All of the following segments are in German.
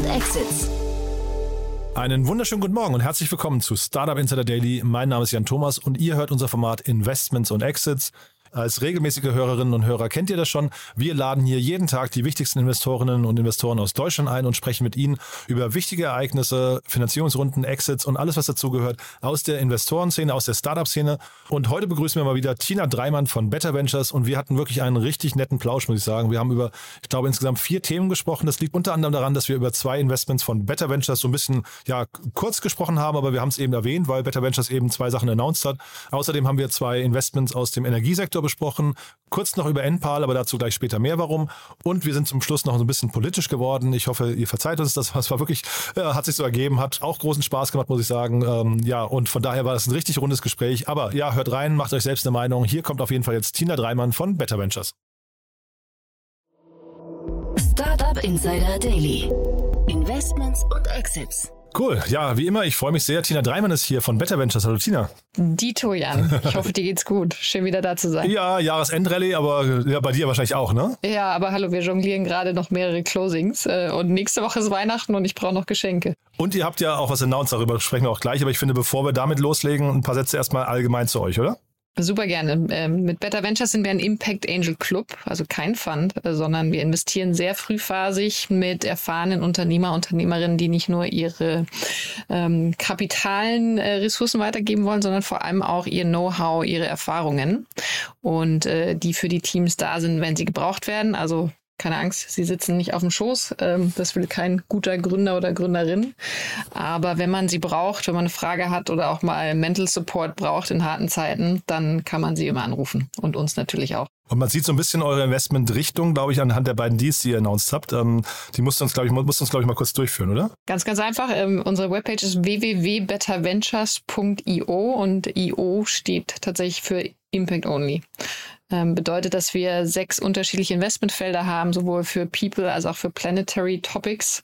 und Exits. Einen wunderschönen guten Morgen und herzlich willkommen zu Startup Insider Daily. Mein Name ist Jan Thomas und ihr hört unser Format Investments und Exits. Als regelmäßige Hörerinnen und Hörer kennt ihr das schon. Wir laden hier jeden Tag die wichtigsten Investorinnen und Investoren aus Deutschland ein und sprechen mit ihnen über wichtige Ereignisse, Finanzierungsrunden, Exits und alles, was dazugehört aus der Investorenszene, aus der Startup-Szene. Und heute begrüßen wir mal wieder Tina Dreimann von Better Ventures und wir hatten wirklich einen richtig netten Plausch, muss ich sagen. Wir haben über, ich glaube, insgesamt vier Themen gesprochen. Das liegt unter anderem daran, dass wir über zwei Investments von Better Ventures so ein bisschen, ja, kurz gesprochen haben, aber wir haben es eben erwähnt, weil Better Ventures eben zwei Sachen announced hat. Außerdem haben wir zwei Investments aus dem Energiesektor Sektor besprochen, kurz noch über NPAL, aber dazu gleich später mehr warum. Und wir sind zum Schluss noch so ein bisschen politisch geworden. Ich hoffe, ihr verzeiht uns das. Es war wirklich, äh, hat sich so ergeben, hat auch großen Spaß gemacht, muss ich sagen. Ähm, ja, und von daher war das ein richtig rundes Gespräch. Aber ja, hört rein, macht euch selbst eine Meinung. Hier kommt auf jeden Fall jetzt Tina Dreimann von Better Ventures. Startup Insider Daily. Investments und Exits. Cool. Ja, wie immer, ich freue mich sehr. Tina Dreimann ist hier von Better Ventures. Hallo Tina. Dito Jan. Ich hoffe, dir geht's gut. Schön wieder da zu sein. Ja, Jahresendrallye, aber ja, bei dir wahrscheinlich auch, ne? Ja, aber hallo, wir jonglieren gerade noch mehrere Closings äh, und nächste Woche ist Weihnachten und ich brauche noch Geschenke. Und ihr habt ja auch was announced, darüber sprechen wir auch gleich, aber ich finde, bevor wir damit loslegen, ein paar Sätze erstmal allgemein zu euch, oder? Super gerne. Ähm, mit Better Ventures sind wir ein Impact Angel Club, also kein Fund, äh, sondern wir investieren sehr frühphasig mit erfahrenen Unternehmer, Unternehmerinnen, die nicht nur ihre ähm, kapitalen äh, Ressourcen weitergeben wollen, sondern vor allem auch ihr Know-how, ihre Erfahrungen und äh, die für die Teams da sind, wenn sie gebraucht werden. Also keine Angst, sie sitzen nicht auf dem Schoß. Ähm, das will kein guter Gründer oder Gründerin. Aber wenn man sie braucht, wenn man eine Frage hat oder auch mal Mental Support braucht in harten Zeiten, dann kann man sie immer anrufen und uns natürlich auch. Und man sieht so ein bisschen eure Investmentrichtung, glaube ich, anhand der beiden Deals, die ihr announced habt. Ähm, die musst du uns, glaube ich, musst uns, glaube ich, mal kurz durchführen, oder? Ganz, ganz einfach. Ähm, unsere Webpage ist www.betterventures.io und IO steht tatsächlich für Impact Only. Ähm, bedeutet, dass wir sechs unterschiedliche Investmentfelder haben, sowohl für People als auch für Planetary Topics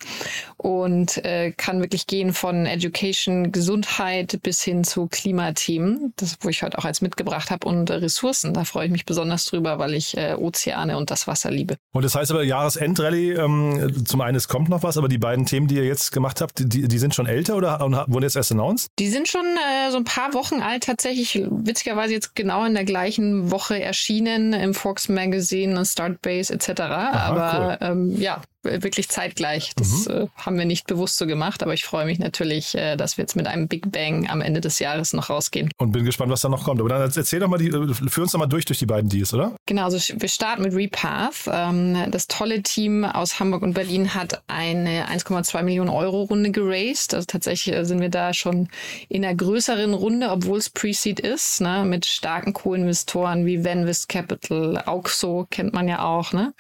und äh, kann wirklich gehen von Education, Gesundheit bis hin zu Klimathemen, das wo ich heute auch als mitgebracht habe und Ressourcen. Da freue ich mich besonders drüber, weil ich äh, Ozeane und das Wasser liebe. Und das heißt aber Jahresendrallye, ähm, zum einen es kommt noch was, aber die beiden Themen, die ihr jetzt gemacht habt, die, die sind schon älter oder wurden jetzt erst announced? Die sind schon äh, so ein paar Wochen alt, tatsächlich witzigerweise jetzt genau in der gleichen Woche erschienen erschienen im Fox Magazine, Startbase etc. Aha, Aber cool. ähm, ja, wirklich zeitgleich. Das mhm. äh, haben wir nicht bewusst so gemacht, aber ich freue mich natürlich, äh, dass wir jetzt mit einem Big Bang am Ende des Jahres noch rausgehen. Und bin gespannt, was da noch kommt. Aber dann erzähl doch mal, die, äh, führ uns doch mal durch durch die beiden Deals, oder? Genau, also wir starten mit Repath. Ähm, das tolle Team aus Hamburg und Berlin hat eine 1,2 Millionen Euro Runde geraced. Also tatsächlich äh, sind wir da schon in einer größeren Runde, obwohl es Pre-Seed ist, ne, mit starken Co-Investoren wie Venvest Capital, Auxo kennt man ja auch, ne,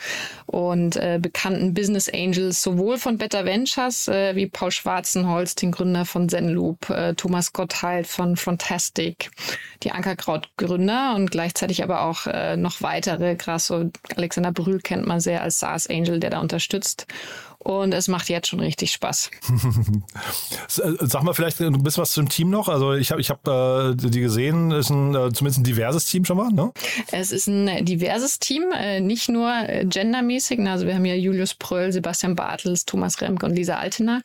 und äh, bekannten Business Business Angels, sowohl von Better Ventures äh, wie Paul Schwarzenholz, den Gründer von Zenloop, äh, Thomas Gottheit von Frontastic, die Ankerkraut-Gründer und gleichzeitig aber auch äh, noch weitere, krass, so Alexander Brühl kennt man sehr als SaaS Angel, der da unterstützt und es macht jetzt schon richtig Spaß. Sag mal vielleicht ein bisschen was zum Team noch. Also ich habe ich hab, äh, die gesehen, ist ein, äh, zumindest ein diverses Team schon mal, ne? Es ist ein diverses Team, äh, nicht nur äh, gendermäßig. Also wir haben ja Julius Pröll, Sebastian Bartels, Thomas Remke und Lisa Altener.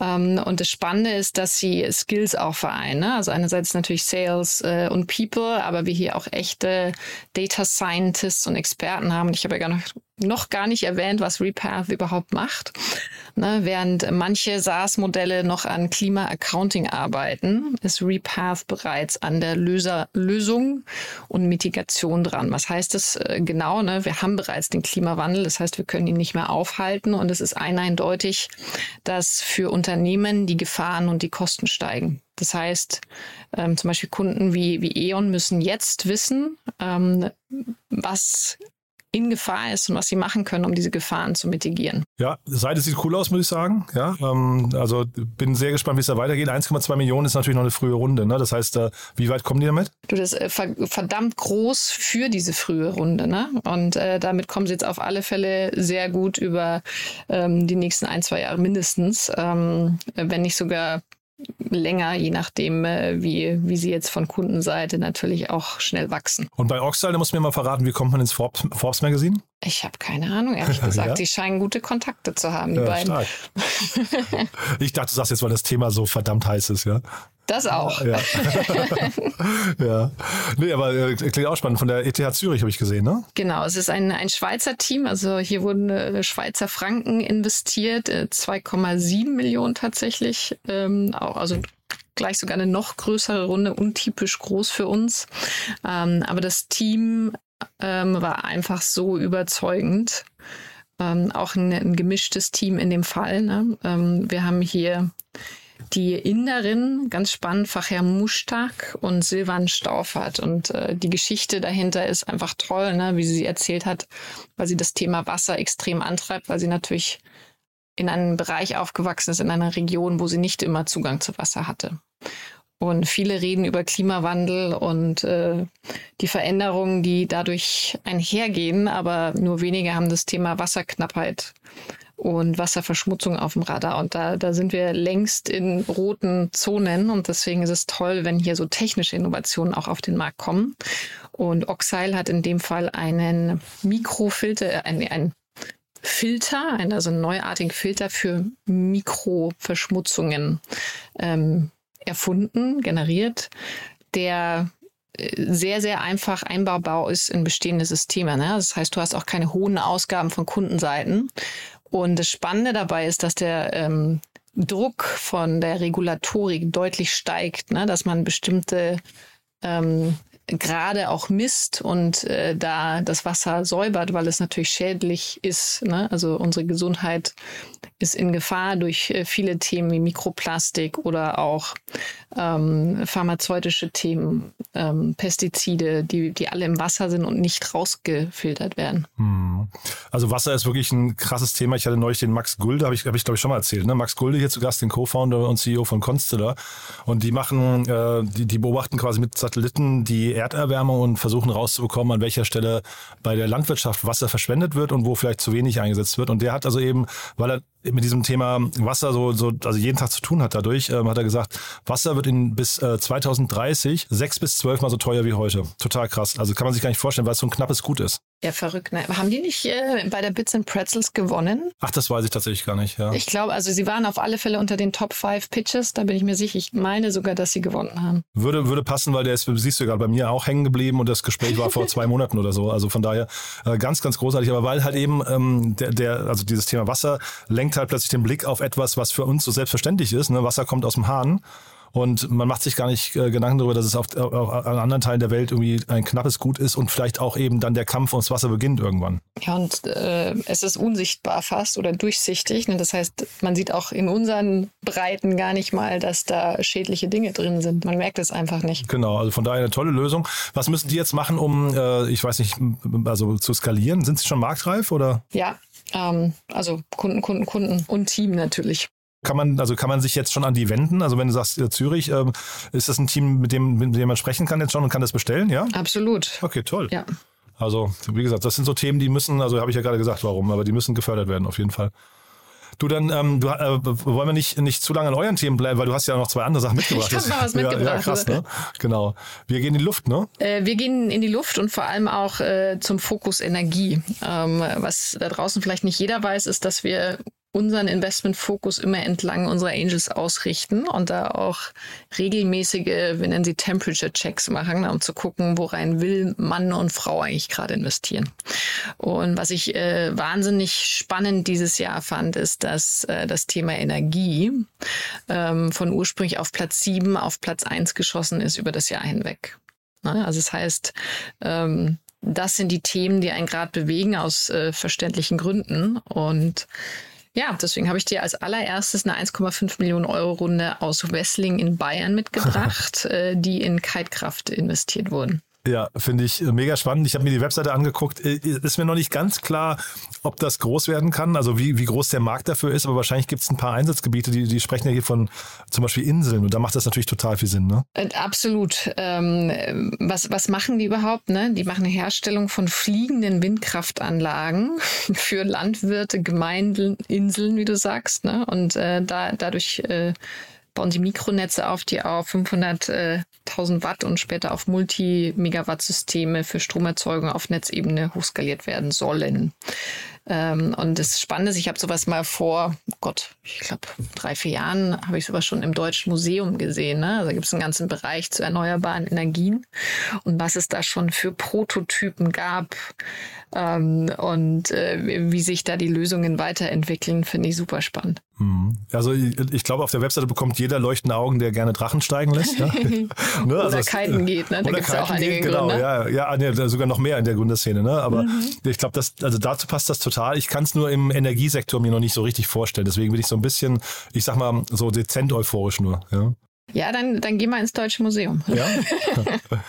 Ähm, und das Spannende ist, dass sie Skills auch vereinen. Ne? Also einerseits natürlich Sales äh, und People, aber wir hier auch echte Data Scientists und Experten haben. Ich habe ja gar noch, noch gar nicht erwähnt, was Repath überhaupt macht. Ne? Während manche SaaS-Modelle noch an Klima-Accounting arbeiten, ist Repath bereits an der Löser Lösung und Mitigation dran. Was heißt das äh, genau? Ne? Wir haben bereits den Klimawandel, das heißt, wir können ihn nicht mehr aufhalten und es ist eindeutig, dass für Unternehmen die Gefahren und die Kosten steigen. Das heißt, ähm, zum Beispiel Kunden wie, wie E.ON müssen jetzt wissen, ähm, was in Gefahr ist und was sie machen können, um diese Gefahren zu mitigieren. Ja, die Seite sieht cool aus, muss ich sagen. Ja, ähm, also bin sehr gespannt, wie es da weitergeht. 1,2 Millionen ist natürlich noch eine frühe Runde. Ne? Das heißt, äh, wie weit kommen die damit? Du, das ist äh, verdammt groß für diese frühe Runde. Ne? Und äh, damit kommen sie jetzt auf alle Fälle sehr gut über ähm, die nächsten ein, zwei Jahre mindestens, ähm, wenn nicht sogar länger, je nachdem, äh, wie, wie sie jetzt von Kundenseite natürlich auch schnell wachsen. Und bei Oxal, da muss mir mal verraten, wie kommt man ins Forbes, Forbes Magazine? Ich habe keine Ahnung, ehrlich gesagt. ja? Die scheinen gute Kontakte zu haben, die ja, beiden. ich dachte, du sagst jetzt, weil das Thema so verdammt heiß ist, ja. Das auch. Ja. ja. Nee, aber äh, klingt auch spannend. Von der ETH Zürich habe ich gesehen, ne? Genau, es ist ein, ein Schweizer Team. Also hier wurden äh, Schweizer Franken investiert, äh, 2,7 Millionen tatsächlich. Ähm, auch, also gleich sogar eine noch größere Runde, untypisch groß für uns. Ähm, aber das Team ähm, war einfach so überzeugend. Ähm, auch ein, ein, gemischtes Team in dem Fall. Ne? Ähm, wir haben hier die Inderin, ganz spannend, Fachherr Mustak und Silvan Staufert. Und äh, die Geschichte dahinter ist einfach toll, ne? wie sie erzählt hat, weil sie das Thema Wasser extrem antreibt, weil sie natürlich in einem Bereich aufgewachsen ist, in einer Region, wo sie nicht immer Zugang zu Wasser hatte. Und viele reden über Klimawandel und äh, die Veränderungen, die dadurch einhergehen, aber nur wenige haben das Thema Wasserknappheit und Wasserverschmutzung auf dem Radar. Und da, da sind wir längst in roten Zonen. Und deswegen ist es toll, wenn hier so technische Innovationen auch auf den Markt kommen. Und Oxile hat in dem Fall einen Mikrofilter, äh, ein, ein Filter, also einen neuartigen Filter für Mikroverschmutzungen ähm, erfunden, generiert, der äh, sehr, sehr einfach einbaubar ist in bestehende Systeme. Ne? Das heißt, du hast auch keine hohen Ausgaben von Kundenseiten. Und das Spannende dabei ist, dass der ähm, Druck von der Regulatorik deutlich steigt, ne? dass man bestimmte ähm, gerade auch misst und äh, da das Wasser säubert, weil es natürlich schädlich ist. Ne? Also unsere Gesundheit ist in Gefahr durch äh, viele Themen wie Mikroplastik oder auch ähm, pharmazeutische Themen, ähm, Pestizide, die, die alle im Wasser sind und nicht rausgefiltert werden. Hm. Also Wasser ist wirklich ein krasses Thema. Ich hatte neulich den Max Gulde, habe ich, hab ich glaube ich schon mal erzählt. Ne? Max Gulde hier zu Gast, den Co-Founder und CEO von Constellar. Und die machen, äh, die, die beobachten quasi mit Satelliten die Erderwärmung und versuchen rauszubekommen, an welcher Stelle bei der Landwirtschaft Wasser verschwendet wird und wo vielleicht zu wenig eingesetzt wird. Und der hat also eben, weil er mit diesem Thema Wasser so, so also jeden Tag zu tun hat dadurch, ähm, hat er gesagt, Wasser wird in bis äh, 2030 sechs bis zwölf Mal so teuer wie heute. Total krass. Also kann man sich gar nicht vorstellen, weil es so ein knappes Gut ist. Ja, verrückt. Ne? Haben die nicht äh, bei der Bits and Pretzels gewonnen? Ach, das weiß ich tatsächlich gar nicht, ja. Ich glaube, also sie waren auf alle Fälle unter den Top 5 Pitches, da bin ich mir sicher. Ich meine sogar, dass sie gewonnen haben. Würde, würde passen, weil der ist, siehst du gerade, bei mir auch hängen geblieben und das Gespräch war vor zwei Monaten oder so. Also von daher äh, ganz, ganz großartig. Aber weil halt eben ähm, der, der, also dieses Thema Wasser lenkt halt plötzlich den Blick auf etwas, was für uns so selbstverständlich ist. Ne? Wasser kommt aus dem Hahn. Und man macht sich gar nicht äh, Gedanken darüber, dass es auf, auf, an anderen Teilen der Welt irgendwie ein knappes Gut ist und vielleicht auch eben dann der Kampf ums Wasser beginnt irgendwann. Ja, und äh, es ist unsichtbar fast oder durchsichtig. Ne? Das heißt, man sieht auch in unseren Breiten gar nicht mal, dass da schädliche Dinge drin sind. Man merkt es einfach nicht. Genau, also von daher eine tolle Lösung. Was müssen die jetzt machen, um, äh, ich weiß nicht, also zu skalieren? Sind sie schon marktreif oder? Ja, ähm, also Kunden, Kunden, Kunden und Team natürlich. Kann man, also kann man sich jetzt schon an die wenden? Also wenn du sagst äh, Zürich, äh, ist das ein Team, mit dem, mit dem man sprechen kann jetzt schon und kann das bestellen, ja? Absolut. Okay, toll. Ja. Also, wie gesagt, das sind so Themen, die müssen, also habe ich ja gerade gesagt, warum, aber die müssen gefördert werden, auf jeden Fall. Du dann, ähm, du, äh, wollen wir nicht, nicht zu lange an euren Themen bleiben, weil du hast ja noch zwei andere Sachen mitgebracht. Ich habe noch was mitgebracht. Ja, ja, krass, ne? Genau. Wir gehen in die Luft, ne? Äh, wir gehen in die Luft und vor allem auch äh, zum Fokus Energie. Ähm, was da draußen vielleicht nicht jeder weiß, ist, dass wir unseren Investmentfokus immer entlang unserer Angels ausrichten und da auch regelmäßige, wir nennen sie Temperature Checks machen, um zu gucken, worein will Mann und Frau eigentlich gerade investieren. Und was ich äh, wahnsinnig spannend dieses Jahr fand, ist, dass äh, das Thema Energie ähm, von ursprünglich auf Platz sieben auf Platz eins geschossen ist über das Jahr hinweg. Ne? Also das heißt, ähm, das sind die Themen, die einen gerade bewegen aus äh, verständlichen Gründen und ja, deswegen habe ich dir als allererstes eine 1,5 Millionen Euro Runde aus Wessling in Bayern mitgebracht, äh, die in Kitekraft investiert wurden. Ja, finde ich mega spannend. Ich habe mir die Webseite angeguckt. Äh, ist mir noch nicht ganz klar, ob das groß werden kann, also wie, wie groß der Markt dafür ist, aber wahrscheinlich gibt es ein paar Einsatzgebiete, die, die sprechen ja hier von zum Beispiel Inseln und da macht das natürlich total viel Sinn, ne? Äh, absolut. Ähm, was, was machen die überhaupt? Ne? Die machen eine Herstellung von fliegenden Windkraftanlagen für Landwirte, Gemeinden, Inseln, wie du sagst. Ne? Und äh, da, dadurch äh, bauen sie Mikronetze auf, die auf 500.000 Watt und später auf Multi-Megawatt-Systeme für Stromerzeugung auf Netzebene hochskaliert werden sollen. Ähm, und das Spannende ist, ich habe sowas mal vor, oh Gott, ich glaube, drei, vier Jahren habe ich sowas schon im Deutschen Museum gesehen. Ne? Also da gibt es einen ganzen Bereich zu erneuerbaren Energien und was es da schon für Prototypen gab ähm, und äh, wie sich da die Lösungen weiterentwickeln, finde ich super spannend. Mhm. Also ich, ich glaube, auf der Webseite bekommt jeder leuchtende Augen, der gerne Drachen steigen lässt. Ja? ne? Oder also kiten geht, ne? da gibt es auch einige geht, genau, Gründe. Ja, ja nee, sogar noch mehr in der Gründerszene. Ne? Aber mhm. ich glaube, also dazu passt das total. Ich kann es nur im Energiesektor mir noch nicht so richtig vorstellen. Deswegen bin ich so ein bisschen, ich sag mal, so dezent euphorisch nur. Ja, ja dann, dann geh mal ins Deutsche Museum. Ja.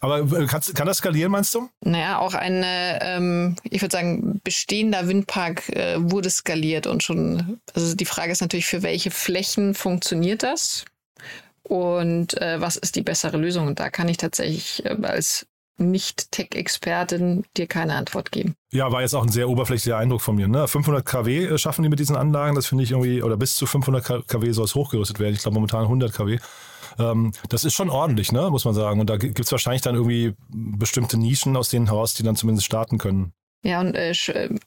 Aber äh, kann, das skalieren, meinst du? Naja, auch ein, ähm, ich würde sagen, bestehender Windpark äh, wurde skaliert und schon, also die Frage ist natürlich, für welche Flächen funktioniert das? Und äh, was ist die bessere Lösung? Und da kann ich tatsächlich äh, als nicht-Tech-Expertin dir keine Antwort geben. Ja, war jetzt auch ein sehr oberflächlicher Eindruck von mir. Ne? 500 kW äh, schaffen die mit diesen Anlagen, das finde ich irgendwie, oder bis zu 500 kW soll es hochgerüstet werden. Ich glaube momentan 100 kW. Ähm, das ist schon ordentlich, ne? muss man sagen. Und da gibt es wahrscheinlich dann irgendwie bestimmte Nischen, aus denen heraus die dann zumindest starten können. Ja, und äh,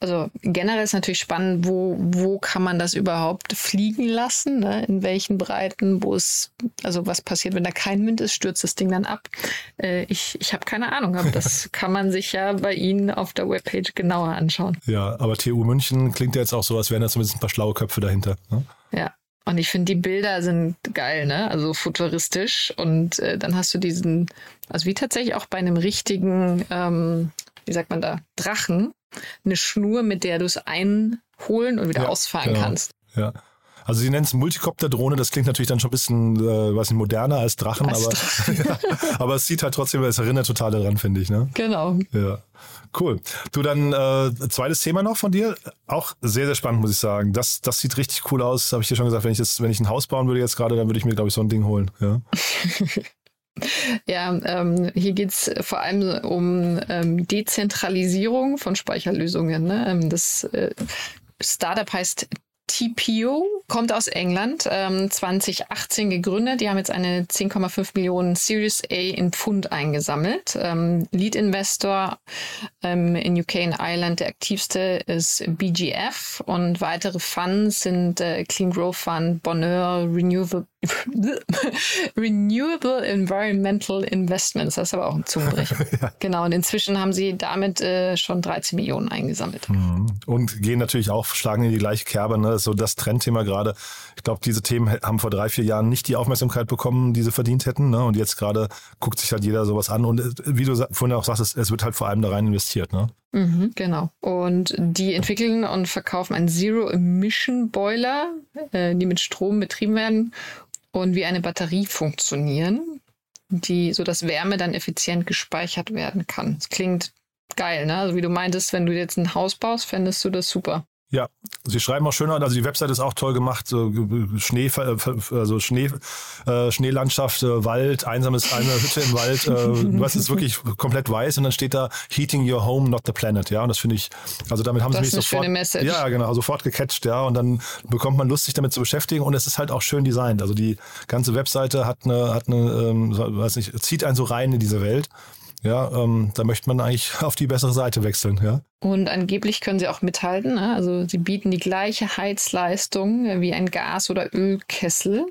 also generell ist natürlich spannend, wo, wo kann man das überhaupt fliegen lassen, ne? in welchen Breiten, wo es, also was passiert, wenn da kein Wind ist, stürzt das Ding dann ab. Äh, ich ich habe keine Ahnung, aber das kann man sich ja bei Ihnen auf der Webpage genauer anschauen. Ja, aber TU München klingt ja jetzt auch so, als wären da zumindest ein paar schlaue Köpfe dahinter. Ne? Ja, und ich finde, die Bilder sind geil, ne? Also futuristisch. Und äh, dann hast du diesen, also wie tatsächlich auch bei einem richtigen, ähm, wie sagt man da, Drachen, eine Schnur, mit der du es einholen und wieder ja, ausfahren genau. kannst. Ja. Also sie nennen es Multikopter-Drohne, das klingt natürlich dann schon ein bisschen, äh, was nicht moderner als Drachen, als aber, Drachen. ja, aber es sieht halt trotzdem, es erinnert total daran, finde ich. Ne? Genau. Ja. Cool. Du dann äh, zweites Thema noch von dir, auch sehr sehr spannend muss ich sagen. Das das sieht richtig cool aus. Habe ich dir schon gesagt, wenn ich das wenn ich ein Haus bauen würde jetzt gerade, dann würde ich mir glaube ich so ein Ding holen. Ja. Ja, ähm, hier geht es vor allem um ähm, Dezentralisierung von Speicherlösungen. Ne? Ähm, das äh, Startup heißt TPO kommt aus England, ähm, 2018 gegründet. Die haben jetzt eine 10,5 Millionen Series A in Pfund eingesammelt. Ähm, Lead Investor ähm, in UK und Ireland, der aktivste ist BGF und weitere Funds sind äh, Clean Growth Fund, Bonheur, Renewable Renewable Environmental Investments, das ist aber auch ein Zungenbrecher. ja. Genau, und inzwischen haben sie damit äh, schon 13 Millionen eingesammelt. Mhm. Und gehen natürlich auch, schlagen in die gleiche Kerbe, ne? so das Trendthema gerade. Ich glaube, diese Themen haben vor drei, vier Jahren nicht die Aufmerksamkeit bekommen, die sie verdient hätten. Ne? Und jetzt gerade guckt sich halt jeder sowas an. Und äh, wie du vorhin auch sagst, es wird halt vor allem da rein investiert. Ne? Mhm, genau. Und die entwickeln und verkaufen einen Zero-Emission-Boiler, äh, die mit Strom betrieben werden und wie eine Batterie funktionieren, die, so dass Wärme dann effizient gespeichert werden kann. Das klingt geil, ne? Also wie du meintest, wenn du jetzt ein Haus baust, fändest du das super. Ja, sie schreiben auch schön, also die Website ist auch toll gemacht, so Schnee, also Schnee, äh, Schneelandschaft, äh, Wald, einsames, eine Hütte im Wald, äh, was ist wirklich komplett weiß und dann steht da Heating your home, not the planet, ja, und das finde ich, also damit haben das sie mich sofort, ja, genau, sofort gecatcht, ja, und dann bekommt man Lust, sich damit zu beschäftigen und es ist halt auch schön designt, also die ganze Webseite hat eine, hat eine, ähm, weiß nicht, zieht einen so rein in diese Welt ja, ähm, da möchte man eigentlich auf die bessere Seite wechseln, ja. Und angeblich können sie auch mithalten. Ne? Also sie bieten die gleiche Heizleistung wie ein Gas- oder Ölkessel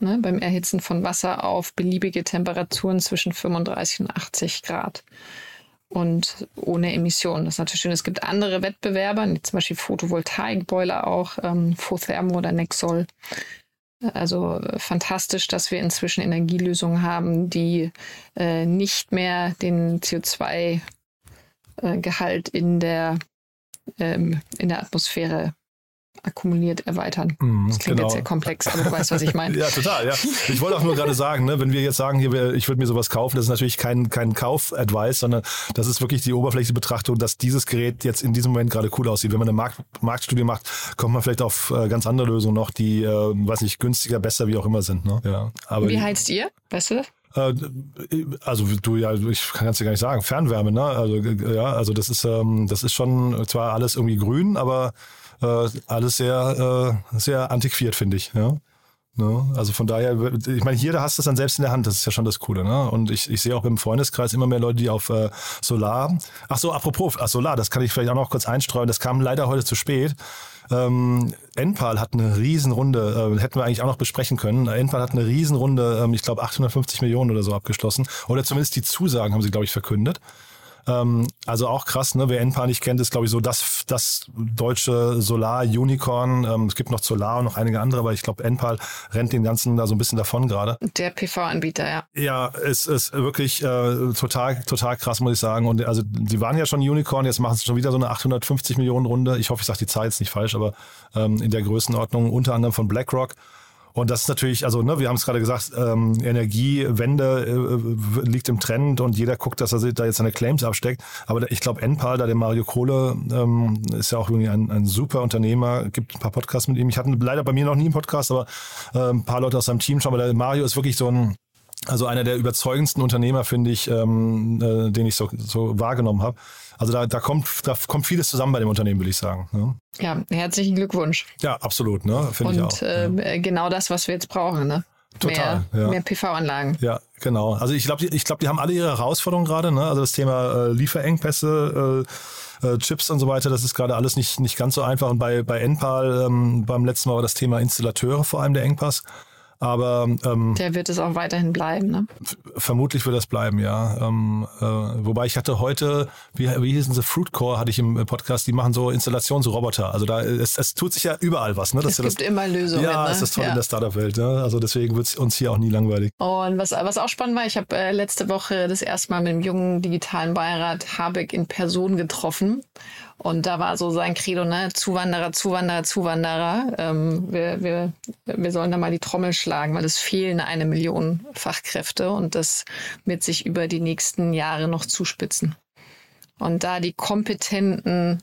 ne? beim Erhitzen von Wasser auf beliebige Temperaturen zwischen 35 und 80 Grad. Und ohne Emissionen. Das ist natürlich schön. Es gibt andere Wettbewerber, zum Beispiel Photovoltaikboiler auch, ähm, Fothermo oder Nexol, also äh, fantastisch, dass wir inzwischen Energielösungen haben, die äh, nicht mehr den CO2-Gehalt äh, in der ähm, in der Atmosphäre akkumuliert erweitern. Mm, das klingt genau. jetzt sehr komplex, aber du weißt, was ich meine. ja, total, ja. Ich wollte auch nur gerade sagen, ne, wenn wir jetzt sagen, hier, ich würde mir sowas kaufen, das ist natürlich kein, kein Kauf-Advice, sondern das ist wirklich die oberflächliche Betrachtung, dass dieses Gerät jetzt in diesem Moment gerade cool aussieht. Wenn man eine Markt, Marktstudie macht, kommt man vielleicht auf äh, ganz andere Lösungen noch, die, äh, weiß nicht, günstiger, besser, wie auch immer sind. Ne? Ja, aber Wie heizt ihr? Weißt du das? Äh, also du ja, ich kann es dir gar nicht sagen. Fernwärme, ne? Also ja, also das ist ähm, das ist schon zwar alles irgendwie grün, aber äh, alles sehr, äh, sehr antiquiert, finde ich. Ja? Ne? Also von daher, ich meine, hier, da hast du es dann selbst in der Hand, das ist ja schon das Coole. Ne? Und ich, ich sehe auch im Freundeskreis immer mehr Leute, die auf äh, Solar, ach so, apropos, ach Solar, das kann ich vielleicht auch noch kurz einstreuen, das kam leider heute zu spät. Ähm, Enpal hat eine Riesenrunde, äh, hätten wir eigentlich auch noch besprechen können. Enpal hat eine Riesenrunde, ähm, ich glaube 850 Millionen oder so abgeschlossen. Oder zumindest die Zusagen haben sie, glaube ich, verkündet. Ähm, also auch krass, ne? Wer Enpa nicht kennt, ist, glaube ich, so das, das deutsche Solar-Unicorn. Ähm, es gibt noch Solar und noch einige andere, aber ich glaube, Enpal rennt den ganzen da so ein bisschen davon gerade. Der PV-Anbieter, ja. Ja, es ist wirklich äh, total, total krass, muss ich sagen. Und also die waren ja schon Unicorn, jetzt machen sie schon wieder so eine 850 Millionen Runde. Ich hoffe, ich sage die Zahl jetzt nicht falsch, aber ähm, in der Größenordnung unter anderem von BlackRock. Und das ist natürlich, also ne, wir haben es gerade gesagt, ähm, Energiewende äh, liegt im Trend und jeder guckt, dass er da jetzt seine Claims absteckt. Aber ich glaube, Enpal, da der Mario Kohle, ähm, ist ja auch irgendwie ein, ein super Unternehmer, gibt ein paar Podcasts mit ihm. Ich hatte leider bei mir noch nie einen Podcast, aber äh, ein paar Leute aus seinem Team schon, weil der Mario ist wirklich so ein also einer der überzeugendsten Unternehmer, finde ich, ähm, äh, den ich so, so wahrgenommen habe. Also da, da, kommt, da kommt vieles zusammen bei dem Unternehmen, würde ich sagen. Ne? Ja, herzlichen Glückwunsch. Ja, absolut, ne? Finde ich auch. Und äh, ja. genau das, was wir jetzt brauchen, ne? Total. Mehr, ja. mehr PV-Anlagen. Ja, genau. Also ich glaube, die, ich glaub, die haben alle ihre Herausforderungen gerade. Ne? Also das Thema äh, Lieferengpässe, äh, äh, Chips und so weiter, das ist gerade alles nicht, nicht ganz so einfach. Und bei, bei Enpal ähm, beim letzten Mal war das Thema Installateure vor allem der Engpass. Aber ähm, der wird es auch weiterhin bleiben, ne? Vermutlich wird das bleiben, ja. Ähm, äh, wobei ich hatte heute, wie, wie hießen sie, Fruitcore hatte ich im Podcast, die machen so Installationsroboter. Also da es, es tut sich ja überall was, ne? Dass es gibt das, immer Lösungen. Ja, ne? ist das toll ja. in der Startup-Welt. Ne? Also deswegen wird es uns hier auch nie langweilig. Und was, was auch spannend war, ich habe äh, letzte Woche das erste Mal mit dem jungen digitalen Beirat Habeck in Person getroffen. Und da war so sein Credo, ne? Zuwanderer, Zuwanderer, Zuwanderer. Ähm, wir, wir, wir sollen da mal die Trommel schlagen, weil es fehlen eine Million Fachkräfte und das wird sich über die nächsten Jahre noch zuspitzen. Und da die kompetenten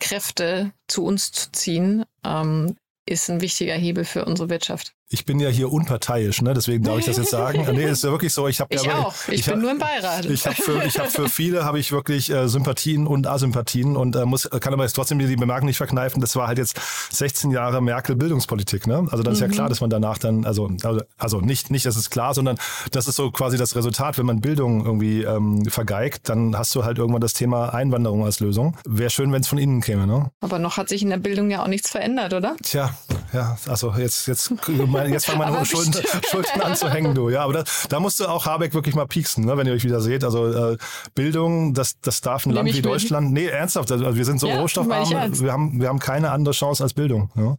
Kräfte zu uns zu ziehen, ähm, ist ein wichtiger Hebel für unsere Wirtschaft ich bin ja hier unparteiisch, ne? deswegen darf ich das jetzt sagen. nee, ist ja wirklich so. Ich, hab ich ja, auch. Ich, ich bin hab, nur im Beirat. Ich habe für, ich hab für viele habe ich wirklich äh, Sympathien und Asympathien und äh, muss, kann aber jetzt trotzdem die Bemerkung nicht verkneifen. Das war halt jetzt 16 Jahre Merkel Bildungspolitik. Ne? Also dann ist mhm. ja klar, dass man danach dann, also, also, also nicht, nicht, das ist klar, sondern das ist so quasi das Resultat. Wenn man Bildung irgendwie ähm, vergeigt, dann hast du halt irgendwann das Thema Einwanderung als Lösung. Wäre schön, wenn es von innen käme. Ne? Aber noch hat sich in der Bildung ja auch nichts verändert, oder? Tja, ja, also jetzt, jetzt, jetzt fangen meine Schulden, Schulden anzuhängen, du. Ja, aber da, da musst du auch Habeck wirklich mal pieksen, ne, wenn ihr euch wieder seht. Also äh, Bildung, das, das darf ein Land wie Deutschland. Nee, ernsthaft. Also wir sind so ja, rohstoffarm. Wir haben, wir haben keine andere Chance als Bildung. Ja.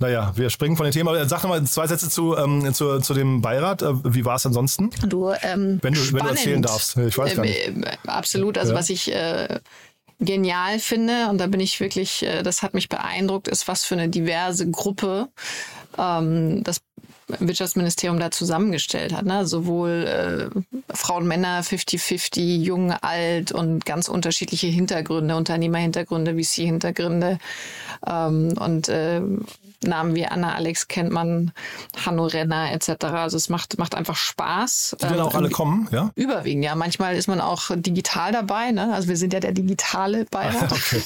Naja, wir springen von dem Thema. Sag noch mal zwei Sätze zu, ähm, zu, zu dem Beirat. Äh, wie war es ansonsten? Du, ähm, wenn, du, wenn du erzählen darfst. Ich weiß gar nicht. Äh, absolut. Also ja. was ich äh, genial finde, und da bin ich wirklich, äh, das hat mich beeindruckt, ist, was für eine diverse Gruppe ähm, das Wirtschaftsministerium da zusammengestellt hat. Ne? Sowohl äh, Frauen, Männer, 50-50, jung, alt und ganz unterschiedliche Hintergründe, Unternehmerhintergründe, VC-Hintergründe. Ähm, und äh, Namen wie Anna Alex kennt man, Hanno Renner etc. Also es macht, macht einfach Spaß. Die dann ähm, auch alle kommen, ja? Überwiegend, ja. Manchmal ist man auch digital dabei. Ne? Also wir sind ja der digitale Beirat. okay.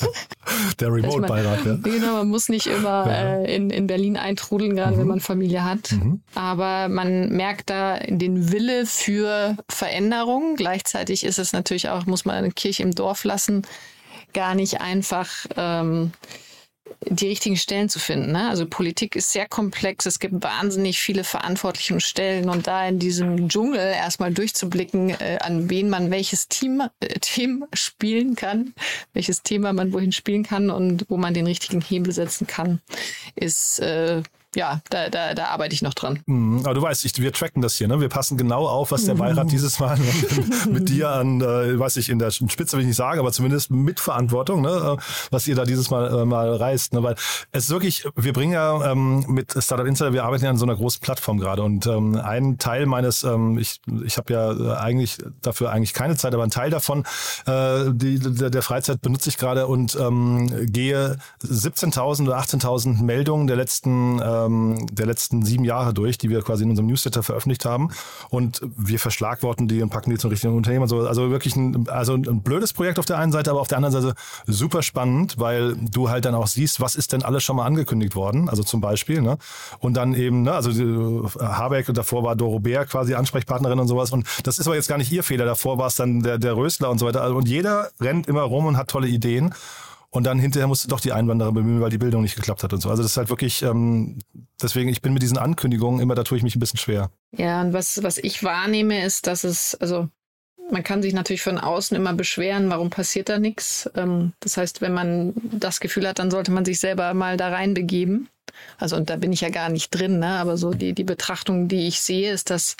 Der Remote-Beirat, ja. Genau, man muss nicht immer ja. äh, in, in Berlin eintrudeln, gerade mhm. wenn man Familie hat. Mhm. Aber man merkt da den Wille für Veränderung. Gleichzeitig ist es natürlich auch, muss man eine Kirche im Dorf lassen, gar nicht einfach. Ähm, die richtigen Stellen zu finden. Ne? Also Politik ist sehr komplex. Es gibt wahnsinnig viele verantwortliche Stellen und da in diesem Dschungel erstmal durchzublicken, äh, an wen man welches Team, äh, Team spielen kann, welches Thema man wohin spielen kann und wo man den richtigen Hebel setzen kann, ist äh, ja, da, da, da arbeite ich noch dran. Mhm, aber du weißt, ich, wir tracken das hier, ne? Wir passen genau auf, was der Beirat dieses Mal mit dir an, äh, weiß ich, in der Spitze will ich nicht sagen, aber zumindest mit Verantwortung, ne? was ihr da dieses Mal äh, mal reißt. Ne? Weil es ist wirklich, wir bringen ja ähm, mit Startup Insider, wir arbeiten ja an so einer großen Plattform gerade und ähm, ein Teil meines, ähm, ich, ich habe ja eigentlich dafür eigentlich keine Zeit, aber ein Teil davon, äh, die, der, der Freizeit benutze ich gerade und ähm, gehe 17.000 oder 18.000 Meldungen der letzten äh, ähm, der letzten sieben Jahre durch, die wir quasi in unserem Newsletter veröffentlicht haben. Und wir verschlagworten die und packen die zum richtigen Unternehmen und so. Also wirklich ein, also ein blödes Projekt auf der einen Seite, aber auf der anderen Seite super spannend, weil du halt dann auch siehst, was ist denn alles schon mal angekündigt worden. Also zum Beispiel, ne? Und dann eben, ne, also Habeck und davor war Doro Bär quasi Ansprechpartnerin und sowas. Und das ist aber jetzt gar nicht ihr Fehler. Davor war es dann der, der Rösler und so weiter. Also, und jeder rennt immer rum und hat tolle Ideen. Und dann hinterher musste doch die Einwanderer bemühen, weil die Bildung nicht geklappt hat und so. Also das ist halt wirklich, ähm, deswegen, ich bin mit diesen Ankündigungen immer, da tue ich mich ein bisschen schwer. Ja, und was, was ich wahrnehme, ist, dass es, also man kann sich natürlich von außen immer beschweren, warum passiert da nichts. Ähm, das heißt, wenn man das Gefühl hat, dann sollte man sich selber mal da reinbegeben. Also, und da bin ich ja gar nicht drin, ne? aber so die, die Betrachtung, die ich sehe, ist, dass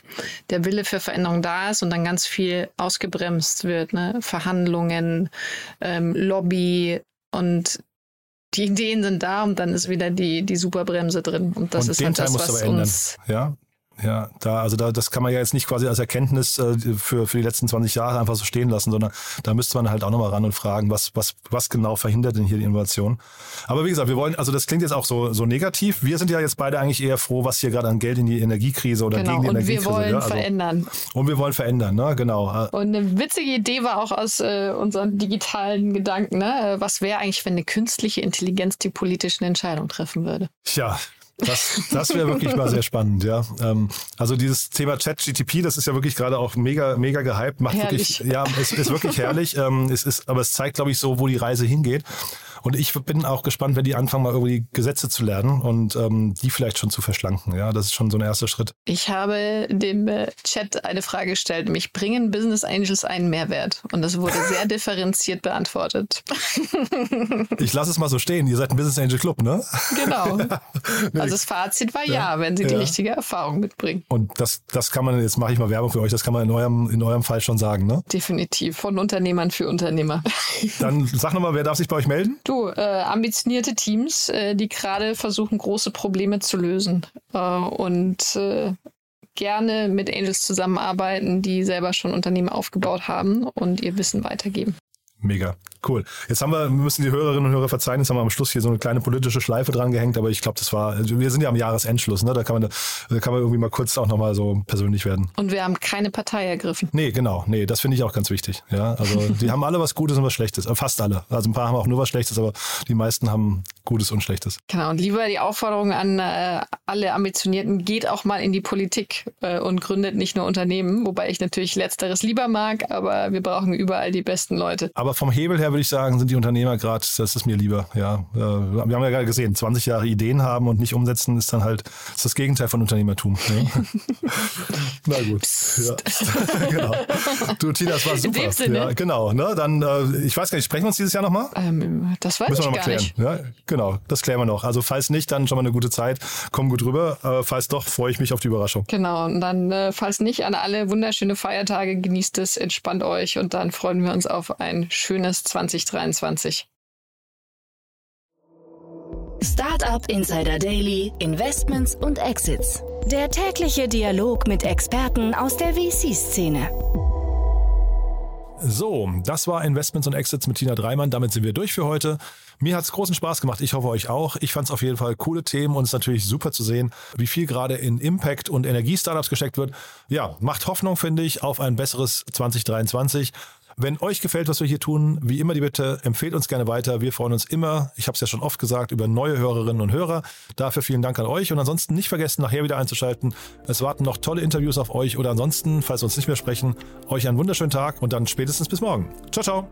der Wille für Veränderung da ist und dann ganz viel ausgebremst wird. Ne? Verhandlungen, ähm, Lobby, und die Ideen sind da und dann ist wieder die, die Superbremse drin. Und das und ist den halt Teil das, was uns. Ja, ja, da, also da, das kann man ja jetzt nicht quasi als Erkenntnis äh, für, für die letzten 20 Jahre einfach so stehen lassen, sondern da müsste man halt auch nochmal ran und fragen, was, was, was genau verhindert denn hier die Innovation? Aber wie gesagt, wir wollen, also das klingt jetzt auch so, so negativ. Wir sind ja jetzt beide eigentlich eher froh, was hier gerade an Geld in die Energiekrise oder genau, gegen die und Energiekrise. Und wir wollen ja, also, verändern. Und wir wollen verändern, ne? Genau. Und eine witzige Idee war auch aus äh, unseren digitalen Gedanken, ne? Was wäre eigentlich, wenn eine künstliche Intelligenz die politischen Entscheidungen treffen würde? Ja, das, das wäre wirklich mal sehr spannend, ja. Ähm, also dieses Thema Chat-GTP, das ist ja wirklich gerade auch mega, mega gehypt, macht herrlich. wirklich, ja, es ist wirklich herrlich. Ähm, es ist, aber es zeigt, glaube ich, so, wo die Reise hingeht. Und ich bin auch gespannt, wenn die anfangen, mal irgendwie Gesetze zu lernen und ähm, die vielleicht schon zu verschlanken. Ja, das ist schon so ein erster Schritt. Ich habe dem äh, Chat eine Frage gestellt. Mich bringen Business Angels einen Mehrwert? Und das wurde sehr differenziert beantwortet. ich lasse es mal so stehen. Ihr seid ein Business Angel Club, ne? Genau. Also das Fazit war ja, ja wenn sie ja. die richtige Erfahrung mitbringen. Und das, das kann man, jetzt mache ich mal Werbung für euch, das kann man in eurem, in eurem Fall schon sagen, ne? Definitiv. Von Unternehmern für Unternehmer. Dann sag nochmal, wer darf sich bei euch melden? Du, äh, ambitionierte Teams, äh, die gerade versuchen, große Probleme zu lösen äh, und äh, gerne mit Angels zusammenarbeiten, die selber schon Unternehmen aufgebaut haben und ihr Wissen weitergeben. Mega. Cool. Jetzt haben wir, müssen die Hörerinnen und Hörer verzeihen, jetzt haben wir am Schluss hier so eine kleine politische Schleife dran gehängt, aber ich glaube, das war, also wir sind ja am Jahresendschluss, ne? Da kann man, da kann man irgendwie mal kurz auch nochmal so persönlich werden. Und wir haben keine Partei ergriffen. Nee, genau. Nee, das finde ich auch ganz wichtig. Ja, also die haben alle was Gutes und was Schlechtes. Äh, fast alle. Also ein paar haben auch nur was Schlechtes, aber die meisten haben Gutes und Schlechtes. Genau. Und lieber die Aufforderung an äh, alle Ambitionierten, geht auch mal in die Politik äh, und gründet nicht nur Unternehmen, wobei ich natürlich Letzteres lieber mag, aber wir brauchen überall die besten Leute. Aber vom Hebel her würde ich sagen, sind die Unternehmer gerade, das ist mir lieber. Ja, äh, wir haben ja gerade gesehen, 20 Jahre Ideen haben und nicht umsetzen ist dann halt ist das Gegenteil von Unternehmertum. Ja. Na gut. Ja. genau. Du, Tina, das war super. Ja, genau. Ne? Dann, äh, ich weiß gar nicht, sprechen wir uns dieses Jahr nochmal? Ähm, das weiß Müssen wir ich noch mal klären. Nicht. Ja, genau, das klären wir noch. Also falls nicht, dann schon mal eine gute Zeit. Komm gut rüber. Äh, falls doch, freue ich mich auf die Überraschung. Genau. Und dann, äh, falls nicht, an alle wunderschöne Feiertage. Genießt es, entspannt euch und dann freuen wir uns auf ein schönes 2023. Startup Insider Daily, Investments und Exits. Der tägliche Dialog mit Experten aus der VC-Szene. So, das war Investments und Exits mit Tina Dreimann. Damit sind wir durch für heute. Mir hat es großen Spaß gemacht. Ich hoffe euch auch. Ich fand es auf jeden Fall coole Themen und es ist natürlich super zu sehen, wie viel gerade in Impact und Energiestartups gesteckt wird. Ja, macht Hoffnung, finde ich, auf ein besseres 2023. Wenn euch gefällt, was wir hier tun, wie immer die Bitte, empfehlt uns gerne weiter. Wir freuen uns immer, ich habe es ja schon oft gesagt, über neue Hörerinnen und Hörer. Dafür vielen Dank an euch und ansonsten nicht vergessen, nachher wieder einzuschalten. Es warten noch tolle Interviews auf euch oder ansonsten, falls wir uns nicht mehr sprechen, euch einen wunderschönen Tag und dann spätestens bis morgen. Ciao, ciao.